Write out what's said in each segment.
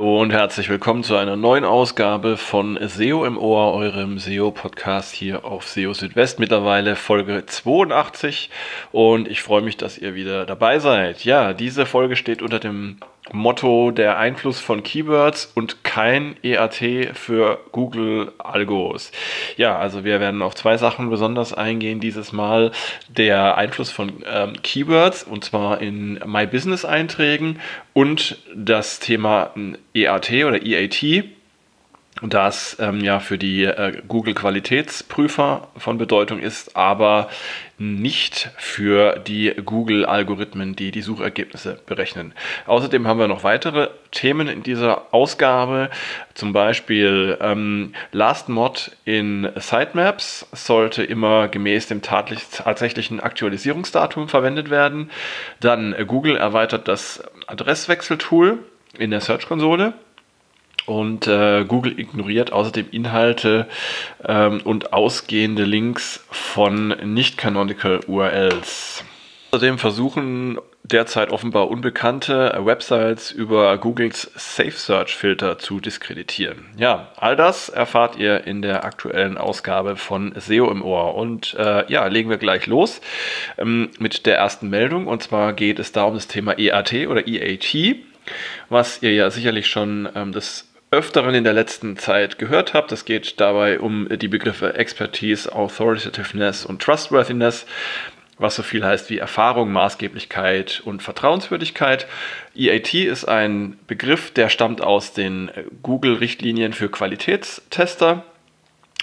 Und herzlich willkommen zu einer neuen Ausgabe von SEO im Ohr, eurem SEO-Podcast hier auf SEO Südwest. Mittlerweile Folge 82 und ich freue mich, dass ihr wieder dabei seid. Ja, diese Folge steht unter dem Motto der Einfluss von Keywords und kein EAT für Google Algos. Ja, also wir werden auf zwei Sachen besonders eingehen dieses Mal. Der Einfluss von ähm, Keywords und zwar in My Business Einträgen und das Thema EAT oder EAT das ähm, ja für die äh, Google Qualitätsprüfer von Bedeutung ist, aber nicht für die Google-Algorithmen, die die Suchergebnisse berechnen. Außerdem haben wir noch weitere Themen in dieser Ausgabe, zum Beispiel ähm, Last Mod in Sitemaps sollte immer gemäß dem tatsächlichen Aktualisierungsdatum verwendet werden. Dann äh, Google erweitert das Adresswechseltool in der Search-Konsole. Und äh, Google ignoriert außerdem Inhalte ähm, und ausgehende Links von nicht-canonical URLs. Außerdem versuchen derzeit offenbar unbekannte Websites über Googles Safe Search Filter zu diskreditieren. Ja, all das erfahrt ihr in der aktuellen Ausgabe von SEO im Ohr. Und äh, ja, legen wir gleich los ähm, mit der ersten Meldung. Und zwar geht es da um das Thema EAT oder EAT, was ihr ja sicherlich schon ähm, das öfteren in der letzten Zeit gehört habt. Es geht dabei um die Begriffe Expertise, Authoritativeness und Trustworthiness, was so viel heißt wie Erfahrung, Maßgeblichkeit und Vertrauenswürdigkeit. EAT ist ein Begriff, der stammt aus den Google-Richtlinien für Qualitätstester.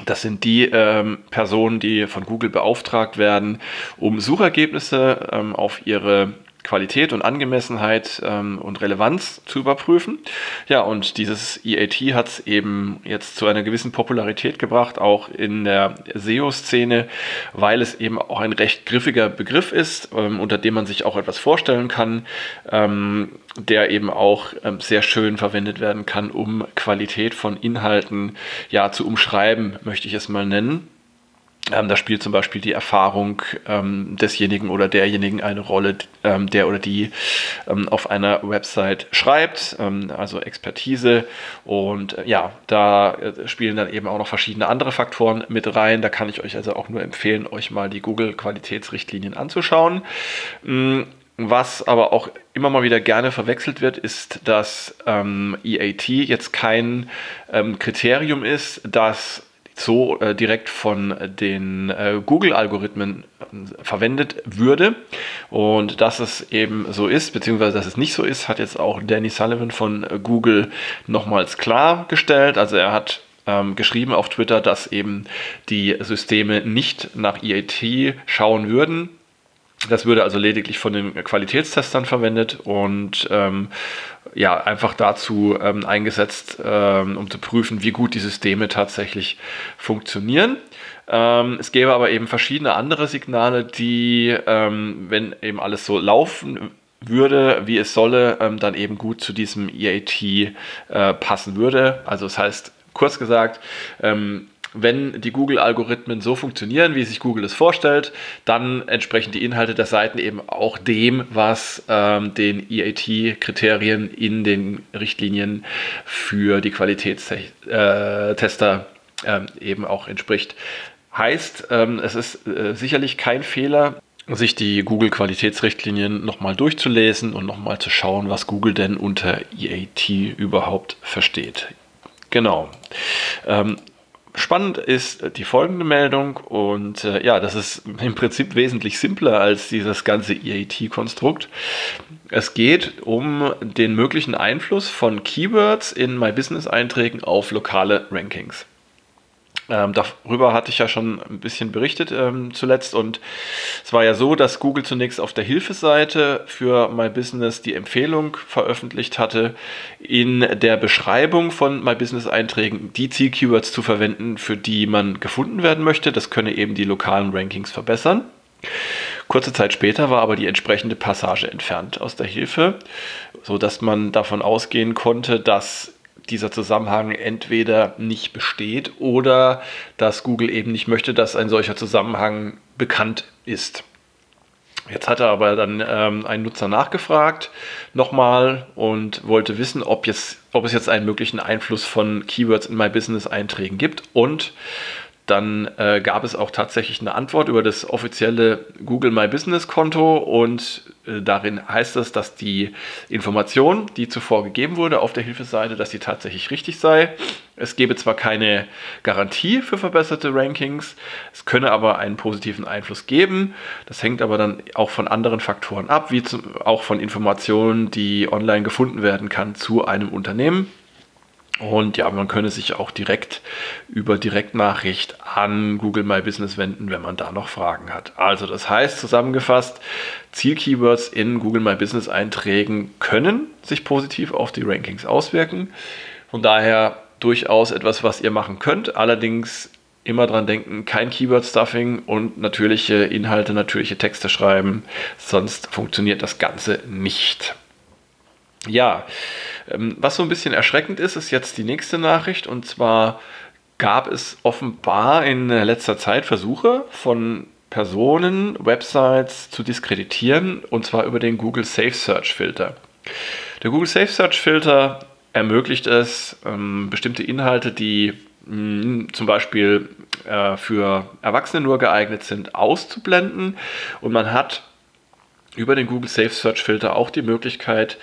Das sind die ähm, Personen, die von Google beauftragt werden, um Suchergebnisse ähm, auf ihre Qualität und Angemessenheit ähm, und Relevanz zu überprüfen. Ja, und dieses EAT hat es eben jetzt zu einer gewissen Popularität gebracht, auch in der SEO-Szene, weil es eben auch ein recht griffiger Begriff ist, ähm, unter dem man sich auch etwas vorstellen kann, ähm, der eben auch ähm, sehr schön verwendet werden kann, um Qualität von Inhalten ja zu umschreiben, möchte ich es mal nennen. Ähm, da spielt zum Beispiel die Erfahrung ähm, desjenigen oder derjenigen eine Rolle, ähm, der oder die ähm, auf einer Website schreibt, ähm, also Expertise. Und äh, ja, da äh, spielen dann eben auch noch verschiedene andere Faktoren mit rein. Da kann ich euch also auch nur empfehlen, euch mal die Google-Qualitätsrichtlinien anzuschauen. Mm, was aber auch immer mal wieder gerne verwechselt wird, ist, dass ähm, EAT jetzt kein Kriterium ist, das so äh, direkt von den äh, Google-Algorithmen äh, verwendet würde. Und dass es eben so ist, beziehungsweise dass es nicht so ist, hat jetzt auch Danny Sullivan von äh, Google nochmals klargestellt. Also er hat ähm, geschrieben auf Twitter, dass eben die Systeme nicht nach EAT schauen würden, das würde also lediglich von den Qualitätstestern verwendet und ähm, ja, einfach dazu ähm, eingesetzt, ähm, um zu prüfen, wie gut die Systeme tatsächlich funktionieren. Ähm, es gäbe aber eben verschiedene andere Signale, die, ähm, wenn eben alles so laufen würde, wie es solle, ähm, dann eben gut zu diesem EAT äh, passen würde. Also das heißt, kurz gesagt, wenn die Google-Algorithmen so funktionieren, wie sich Google es vorstellt, dann entsprechen die Inhalte der Seiten eben auch dem, was ähm, den EAT-Kriterien in den Richtlinien für die Qualitätstester äh, eben auch entspricht. Heißt, ähm, es ist äh, sicherlich kein Fehler, sich die Google-Qualitätsrichtlinien nochmal durchzulesen und nochmal zu schauen, was Google denn unter EAT überhaupt versteht. Genau. Ähm, Spannend ist die folgende Meldung und äh, ja, das ist im Prinzip wesentlich simpler als dieses ganze EAT-Konstrukt. Es geht um den möglichen Einfluss von Keywords in My Business-Einträgen auf lokale Rankings. Ähm, darüber hatte ich ja schon ein bisschen berichtet ähm, zuletzt und es war ja so, dass Google zunächst auf der Hilfeseite für My Business die Empfehlung veröffentlicht hatte, in der Beschreibung von My Business Einträgen die Zielkeywords zu verwenden, für die man gefunden werden möchte. Das könne eben die lokalen Rankings verbessern. Kurze Zeit später war aber die entsprechende Passage entfernt aus der Hilfe, sodass man davon ausgehen konnte, dass dieser Zusammenhang entweder nicht besteht oder dass Google eben nicht möchte, dass ein solcher Zusammenhang bekannt ist. Jetzt hatte aber dann ähm, ein Nutzer nachgefragt nochmal und wollte wissen, ob, jetzt, ob es jetzt einen möglichen Einfluss von Keywords in My Business Einträgen gibt. Und dann äh, gab es auch tatsächlich eine Antwort über das offizielle Google My Business Konto und äh, darin heißt es, dass die Information, die zuvor gegeben wurde auf der Hilfeseite, dass die tatsächlich richtig sei. Es gebe zwar keine Garantie für verbesserte Rankings, es könne aber einen positiven Einfluss geben. Das hängt aber dann auch von anderen Faktoren ab, wie zum, auch von Informationen, die online gefunden werden kann zu einem Unternehmen. Und ja, man könne sich auch direkt über Direktnachricht an Google My Business wenden, wenn man da noch Fragen hat. Also das heißt zusammengefasst, Zielkeywords in Google My Business Einträgen können sich positiv auf die Rankings auswirken. Von daher durchaus etwas, was ihr machen könnt. Allerdings immer dran denken, kein Keyword-Stuffing und natürliche Inhalte, natürliche Texte schreiben, sonst funktioniert das Ganze nicht. Ja, ähm, was so ein bisschen erschreckend ist, ist jetzt die nächste Nachricht. Und zwar gab es offenbar in letzter Zeit Versuche von Personen, Websites zu diskreditieren, und zwar über den Google Safe Search Filter. Der Google Safe Search Filter ermöglicht es, ähm, bestimmte Inhalte, die hm, zum Beispiel äh, für Erwachsene nur geeignet sind, auszublenden. Und man hat über den Google Safe Search Filter auch die Möglichkeit,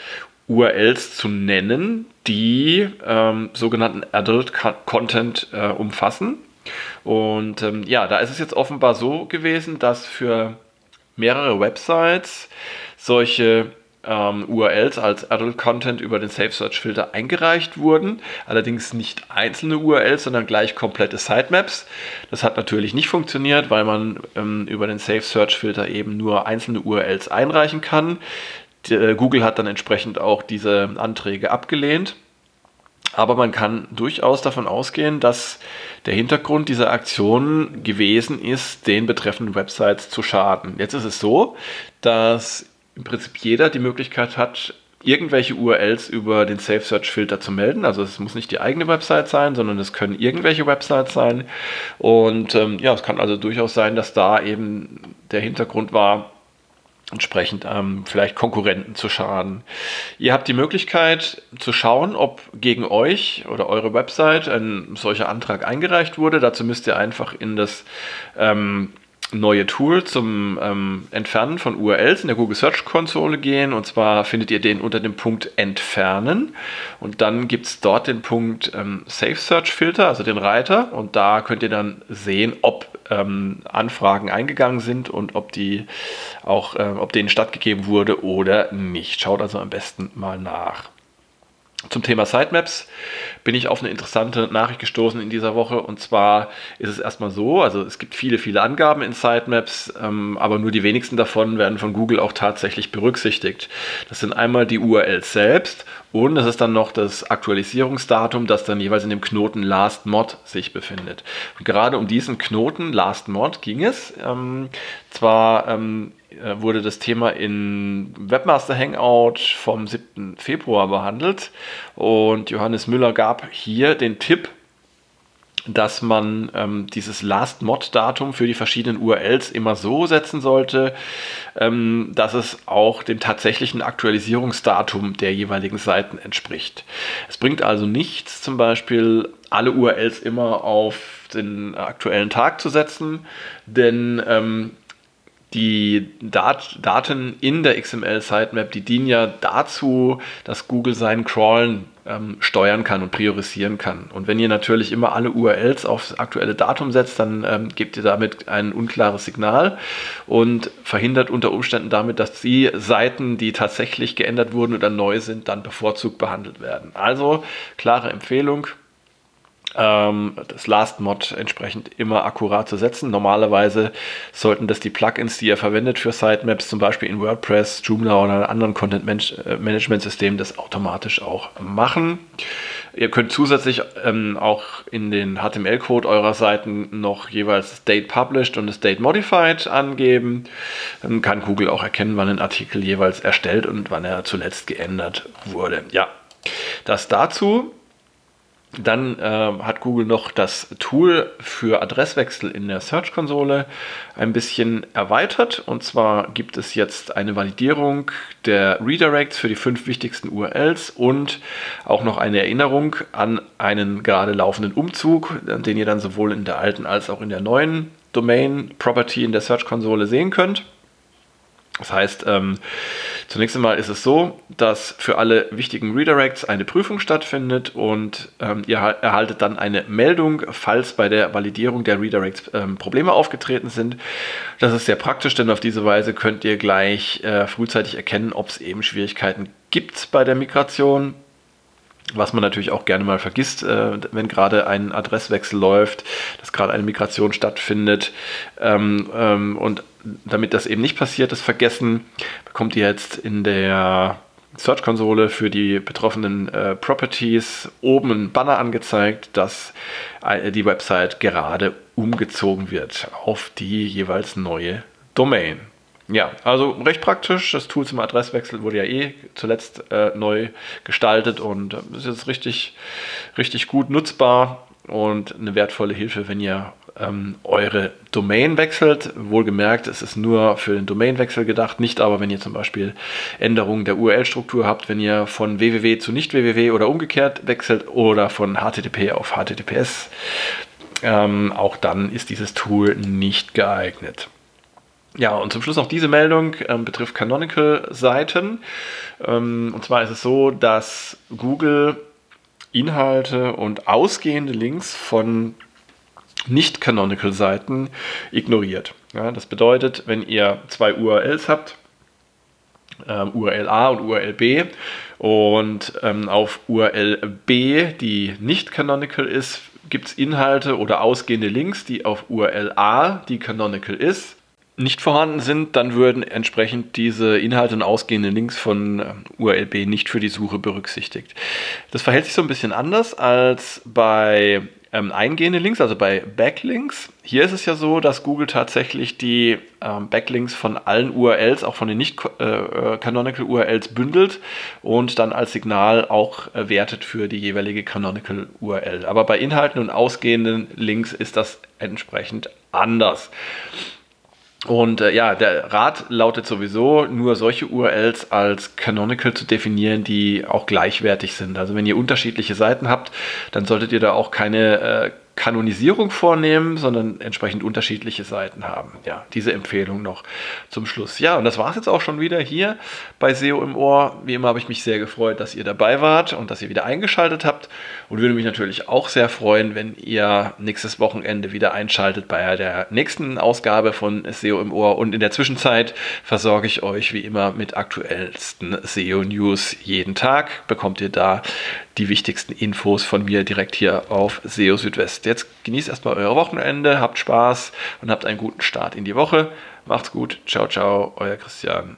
URLs zu nennen, die ähm, sogenannten Adult Content äh, umfassen. Und ähm, ja, da ist es jetzt offenbar so gewesen, dass für mehrere Websites solche ähm, URLs als Adult Content über den Safe Search Filter eingereicht wurden. Allerdings nicht einzelne URLs, sondern gleich komplette Sitemaps. Das hat natürlich nicht funktioniert, weil man ähm, über den Safe Search Filter eben nur einzelne URLs einreichen kann. Äh, Google hat dann entsprechend auch diese Anträge abgelehnt. Aber man kann durchaus davon ausgehen, dass der Hintergrund dieser Aktion gewesen ist, den betreffenden Websites zu schaden. Jetzt ist es so, dass im Prinzip jeder die Möglichkeit hat, irgendwelche URLs über den Safe Search Filter zu melden. Also es muss nicht die eigene Website sein, sondern es können irgendwelche Websites sein. Und ähm, ja, es kann also durchaus sein, dass da eben der Hintergrund war, entsprechend ähm, vielleicht Konkurrenten zu schaden. Ihr habt die Möglichkeit zu schauen, ob gegen euch oder eure Website ein solcher Antrag eingereicht wurde. Dazu müsst ihr einfach in das ähm, neue Tool zum ähm, Entfernen von URLs in der Google Search Konsole gehen. Und zwar findet ihr den unter dem Punkt Entfernen. Und dann gibt es dort den Punkt ähm, Safe Search Filter, also den Reiter. Und da könnt ihr dann sehen, ob ähm, Anfragen eingegangen sind und ob die auch, äh, ob denen stattgegeben wurde oder nicht. Schaut also am besten mal nach. Zum Thema Sitemaps bin ich auf eine interessante Nachricht gestoßen in dieser Woche. Und zwar ist es erstmal so, also es gibt viele, viele Angaben in Sitemaps, ähm, aber nur die wenigsten davon werden von Google auch tatsächlich berücksichtigt. Das sind einmal die URLs selbst und es ist dann noch das Aktualisierungsdatum, das dann jeweils in dem Knoten Last Mod sich befindet. Und gerade um diesen Knoten Last Mod ging es. Ähm, zwar ähm, äh, wurde das Thema in Webmaster Hangout vom 7. Februar behandelt und Johannes Müller gab hier den Tipp, dass man ähm, dieses Last-Mod-Datum für die verschiedenen URLs immer so setzen sollte, ähm, dass es auch dem tatsächlichen Aktualisierungsdatum der jeweiligen Seiten entspricht. Es bringt also nichts, zum Beispiel alle URLs immer auf den aktuellen Tag zu setzen, denn ähm, die Dat Daten in der XML-Sitemap, die dienen ja dazu, dass Google seinen Crawlen ähm, steuern kann und priorisieren kann. Und wenn ihr natürlich immer alle URLs aufs aktuelle Datum setzt, dann ähm, gebt ihr damit ein unklares Signal und verhindert unter Umständen damit, dass die Seiten, die tatsächlich geändert wurden oder neu sind, dann bevorzugt behandelt werden. Also klare Empfehlung, ähm, das Last Mod entsprechend immer akkurat zu setzen. Normalerweise sollten das die Plugins, die ihr verwendet für Sitemaps, zum Beispiel in WordPress, Joomla oder anderen Content äh, das automatisch auch machen. Ihr könnt zusätzlich ähm, auch in den HTML-Code eurer Seiten noch jeweils Date Published und das Date Modified angeben. Dann kann Google auch erkennen, wann ein Artikel jeweils erstellt und wann er zuletzt geändert wurde. Ja, das dazu. Dann äh, hat Google noch das Tool für Adresswechsel in der Search-Konsole ein bisschen erweitert. Und zwar gibt es jetzt eine Validierung der Redirects für die fünf wichtigsten URLs und auch noch eine Erinnerung an einen gerade laufenden Umzug, den ihr dann sowohl in der alten als auch in der neuen Domain Property in der Search-Konsole sehen könnt. Das heißt, ähm, zunächst einmal ist es so, dass für alle wichtigen Redirects eine Prüfung stattfindet und ähm, ihr erhaltet dann eine Meldung, falls bei der Validierung der Redirects ähm, Probleme aufgetreten sind. Das ist sehr praktisch, denn auf diese Weise könnt ihr gleich äh, frühzeitig erkennen, ob es eben Schwierigkeiten gibt bei der Migration was man natürlich auch gerne mal vergisst, äh, wenn gerade ein Adresswechsel läuft, dass gerade eine Migration stattfindet. Ähm, ähm, und damit das eben nicht passiert, das Vergessen, bekommt ihr jetzt in der Search-Konsole für die betroffenen äh, Properties oben ein Banner angezeigt, dass äh, die Website gerade umgezogen wird auf die jeweils neue Domain. Ja, also recht praktisch. Das Tool zum Adresswechsel wurde ja eh zuletzt äh, neu gestaltet und äh, ist jetzt richtig, richtig gut nutzbar und eine wertvolle Hilfe, wenn ihr ähm, eure Domain wechselt. Wohlgemerkt, es ist nur für den Domainwechsel gedacht, nicht aber, wenn ihr zum Beispiel Änderungen der URL-Struktur habt, wenn ihr von www zu nicht www oder umgekehrt wechselt oder von HTTP auf HTTPS. Ähm, auch dann ist dieses Tool nicht geeignet. Ja, und zum Schluss noch diese Meldung ähm, betrifft Canonical-Seiten. Ähm, und zwar ist es so, dass Google Inhalte und ausgehende Links von nicht-Canonical-Seiten ignoriert. Ja, das bedeutet, wenn ihr zwei URLs habt, ähm, URL A und URL B, und ähm, auf URL B, die nicht canonical ist, gibt es Inhalte oder ausgehende Links, die auf URL A, die canonical ist, nicht vorhanden sind, dann würden entsprechend diese Inhalte und ausgehenden Links von ähm, URLB nicht für die Suche berücksichtigt. Das verhält sich so ein bisschen anders als bei ähm, eingehenden Links, also bei Backlinks. Hier ist es ja so, dass Google tatsächlich die ähm, Backlinks von allen URLs, auch von den nicht äh, äh bündelt und dann als Signal auch äh, wertet für die jeweilige Canonical URL. Aber bei Inhalten und ausgehenden Links ist das entsprechend anders. Und äh, ja, der Rat lautet sowieso, nur solche URLs als canonical zu definieren, die auch gleichwertig sind. Also wenn ihr unterschiedliche Seiten habt, dann solltet ihr da auch keine äh, Kanonisierung vornehmen, sondern entsprechend unterschiedliche Seiten haben. Ja, diese Empfehlung noch zum Schluss. Ja, und das war es jetzt auch schon wieder hier bei SEO im Ohr. Wie immer habe ich mich sehr gefreut, dass ihr dabei wart und dass ihr wieder eingeschaltet habt und würde mich natürlich auch sehr freuen, wenn ihr nächstes Wochenende wieder einschaltet bei der nächsten Ausgabe von SEO im Ohr und in der Zwischenzeit versorge ich euch wie immer mit aktuellsten SEO News jeden Tag. Bekommt ihr da die wichtigsten Infos von mir direkt hier auf SEO Südwest. Jetzt genießt erstmal euer Wochenende, habt Spaß und habt einen guten Start in die Woche. Macht's gut. Ciao, ciao, euer Christian.